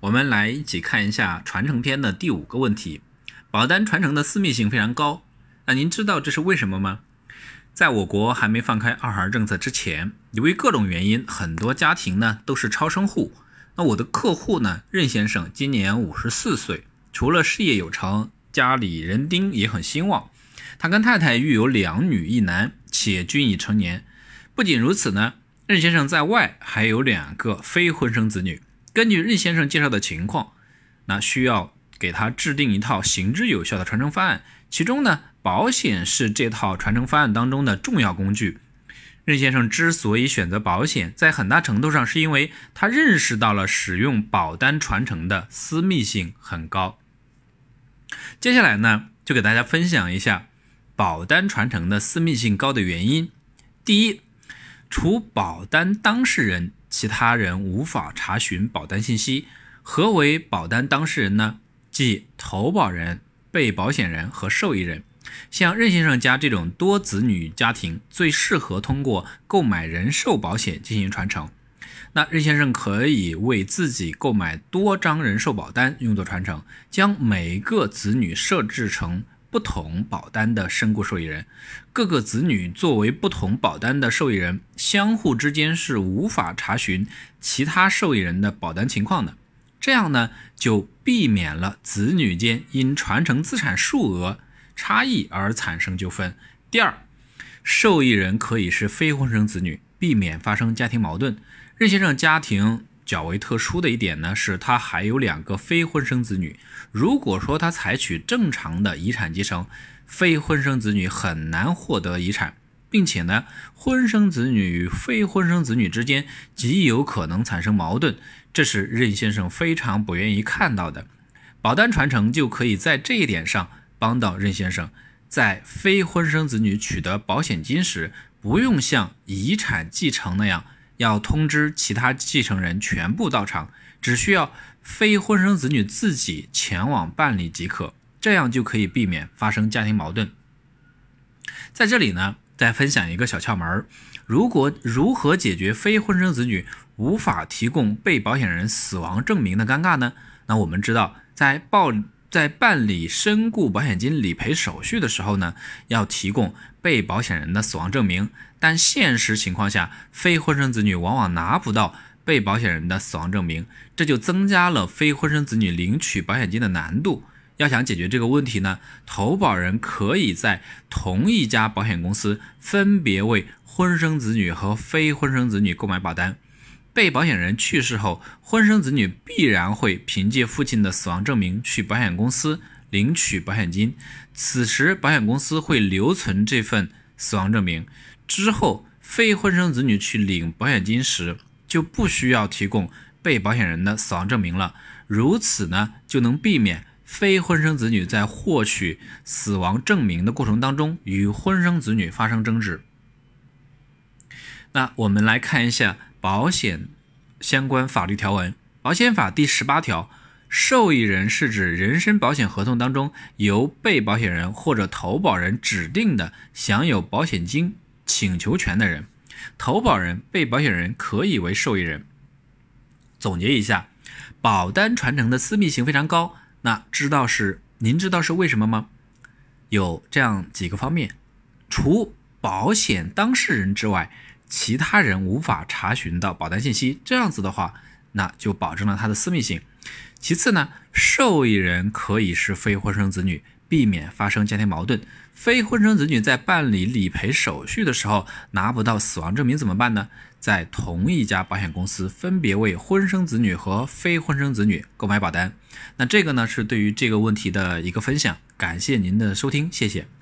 我们来一起看一下传承篇的第五个问题：保单传承的私密性非常高。那您知道这是为什么吗？在我国还没放开二孩政策之前，由于各种原因，很多家庭呢都是超生户。那我的客户呢，任先生今年五十四岁，除了事业有成，家里人丁也很兴旺。他跟太太育有两女一男，且均已成年。不仅如此呢，任先生在外还有两个非婚生子女。根据任先生介绍的情况，那需要给他制定一套行之有效的传承方案。其中呢，保险是这套传承方案当中的重要工具。任先生之所以选择保险，在很大程度上是因为他认识到了使用保单传承的私密性很高。接下来呢，就给大家分享一下保单传承的私密性高的原因。第一，除保单当事人。其他人无法查询保单信息。何为保单当事人呢？即投保人、被保险人和受益人。像任先生家这种多子女家庭，最适合通过购买人寿保险进行传承。那任先生可以为自己购买多张人寿保单用作传承，将每个子女设置成。不同保单的身故受益人，各个子女作为不同保单的受益人，相互之间是无法查询其他受益人的保单情况的。这样呢，就避免了子女间因传承资产数额差异而产生纠纷。第二，受益人可以是非婚生子女，避免发生家庭矛盾。任先生家庭。较为特殊的一点呢，是他还有两个非婚生子女。如果说他采取正常的遗产继承，非婚生子女很难获得遗产，并且呢，婚生子女与非婚生子女之间极有可能产生矛盾，这是任先生非常不愿意看到的。保单传承就可以在这一点上帮到任先生，在非婚生子女取得保险金时，不用像遗产继承那样。要通知其他继承人全部到场，只需要非婚生子女自己前往办理即可，这样就可以避免发生家庭矛盾。在这里呢，再分享一个小窍门：如果如何解决非婚生子女无法提供被保险人死亡证明的尴尬呢？那我们知道，在报。在办理身故保险金理赔手续的时候呢，要提供被保险人的死亡证明，但现实情况下，非婚生子女往往拿不到被保险人的死亡证明，这就增加了非婚生子女领取保险金的难度。要想解决这个问题呢，投保人可以在同一家保险公司分别为婚生子女和非婚生子女购买保单。被保险人去世后，婚生子女必然会凭借父亲的死亡证明去保险公司领取保险金。此时，保险公司会留存这份死亡证明。之后，非婚生子女去领保险金时，就不需要提供被保险人的死亡证明了。如此呢，就能避免非婚生子女在获取死亡证明的过程当中与婚生子女发生争执。那我们来看一下。保险相关法律条文，《保险法》第十八条，受益人是指人身保险合同当中由被保险人或者投保人指定的享有保险金请求权的人，投保人、被保险人可以为受益人。总结一下，保单传承的私密性非常高，那知道是您知道是为什么吗？有这样几个方面，除保险当事人之外。其他人无法查询到保单信息，这样子的话，那就保证了他的私密性。其次呢，受益人可以是非婚生子女，避免发生家庭矛盾。非婚生子女在办理理赔手续的时候拿不到死亡证明怎么办呢？在同一家保险公司分别为婚生子女和非婚生子女购买保单。那这个呢是对于这个问题的一个分享，感谢您的收听，谢谢。